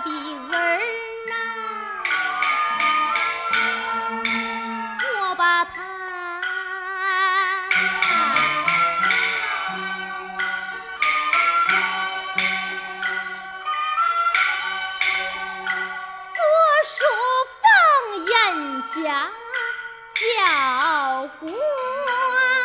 的儿啊，我把他所说方言家叫官。